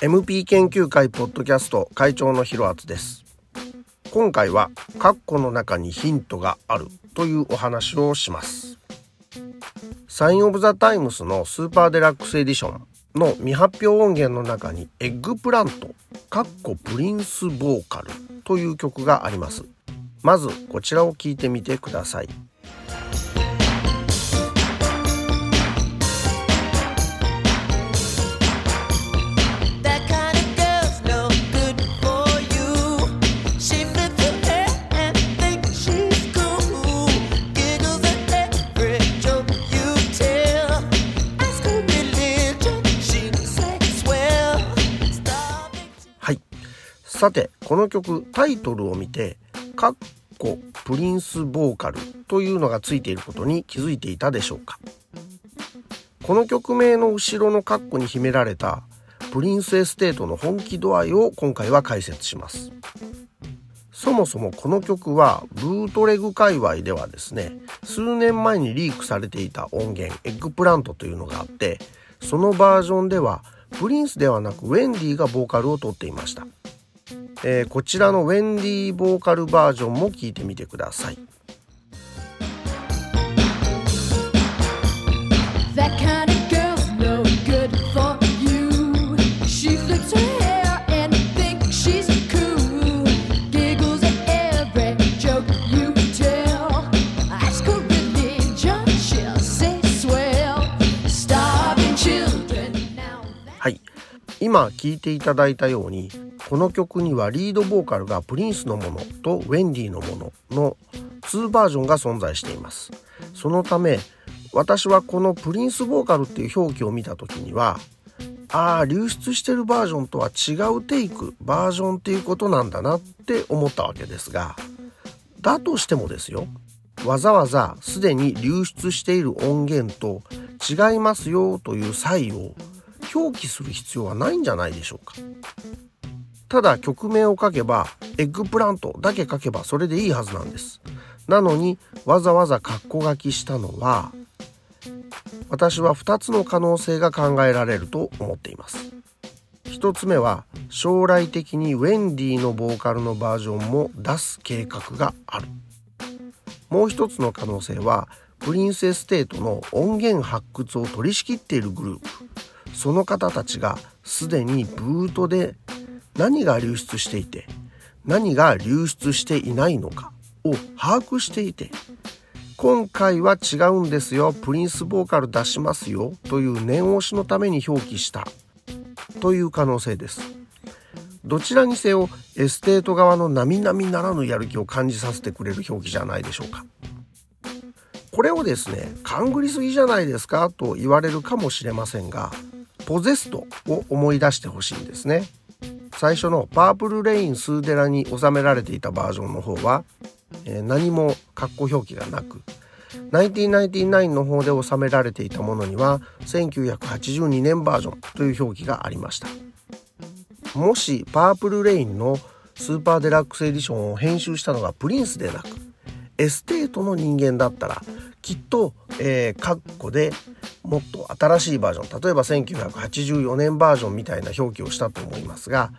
MP 研究会ポッドキャスト会長のひろあつです。今回はカッコの中にヒントがあるというお話をします。 Sign o' the Times の Super Deluxe Edition の未発表音源の中に Eggplant かっこプリンスボーカルという曲があります。まずこちらを聞いてみてください。さてこの曲タイトルを見て「カッコプリンスボーカル」というのがついていることに気づいていたでしょうか。この曲名の後ろのカッコに秘められたプリンスエステートの本気度合いを今回は解説します。そもそもこの曲はブートレグ界隈ではですね数年前にリークされていた音源 Eggplant というのがあってそのバージョンではプリンスではなくウェンディがボーカルを取っていました。えー、こちらのウェンディボーカルバージョンも聞いてみてください。はい、今聞いていただいたようにこの曲にはリードボーカルがプリンスのものとウェンディのものの2バージョンが存在しています。そのため私はこのプリンスボーカルっていう表記を見た時にはああ流出してるバージョンとは違うテイクバージョンっていうことなんだなって思ったわけですがだとしてもですよわざわざすでに流出している音源と違いますよという差異を表記する必要はないんじゃないでしょうか。ただ曲名を書けば Eggplant だけ書けばそれでいいはずなんです。なのにわざわざ括弧書きしたのは私は2つの可能性が考えられると思っています。1つ目は将来的にウェンディのボーカルのバージョンも出す計画がある。もう一つの可能性はプリンセステートの音源発掘を取り仕切っているグループ。その方たちがすでにブートで何が流出していて何が流出していないのかを把握していて今回は違うんですよプリンスボーカル出しますよという念押しのために表記したという可能性です。どちらにせよエステート側の並々ならぬやる気を感じさせてくれる表記じゃないでしょうか。これをですね勘ぐりすぎじゃないですかと言われるかもしれませんが Possessed を思い出してほしいんですね。最初の Purple Rain スーデラに収められていたバージョンの方は、えー、何も括弧表記がなく1999の方で収められていたものには1982年バージョンという表記がありました。もしパープルレインのスーパーデラックスエディションを編集したのがプリンスでなくエステートの人間だったらきっと、えー、括弧でもっと新しいバージョン例えば1984年バージョンみたいな表記をしたと思いますが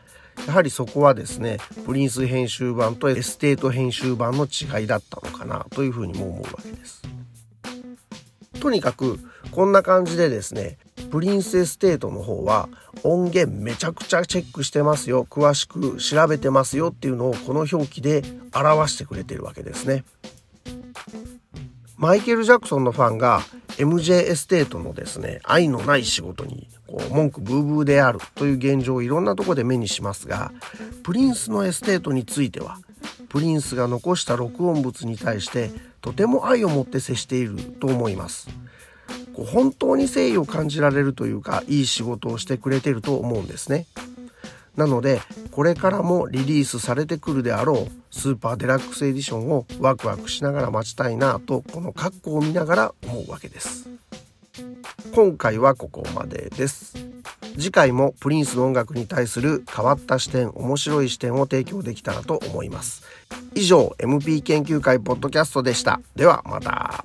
やはりそこはですねプリンス編集版とエステート編集版の違いだったのかなというふうにも思うわけです。とにかくこんな感じでですねプリンスエステートの方は音源めちゃくちゃチェックしてますよ詳しく調べてますよっていうのをこの表記で表してくれてるわけですね。マイケル・ジャクソンのファンが MJ エステートのですね愛のない仕事にこう文句ブーブーであるという現状をいろんなとこで目にしますがプリンスのエステートについてはプリンスが残した録音物に対してとても愛を持って接していると思います。こう本当に誠意を感じられるというかいい仕事をしてくれてると思うんですね。なのでこれからもリリースされてくるであろうスーパーデラックスエディションをワクワクしながら待ちたいなとこの格好を見ながら思うわけです。今回はここまでです。次回もプリンスの音楽に対する変わった視点面白い視点を提供できたらと思います。以上 MP 研究会ポッドキャストでした。ではまた。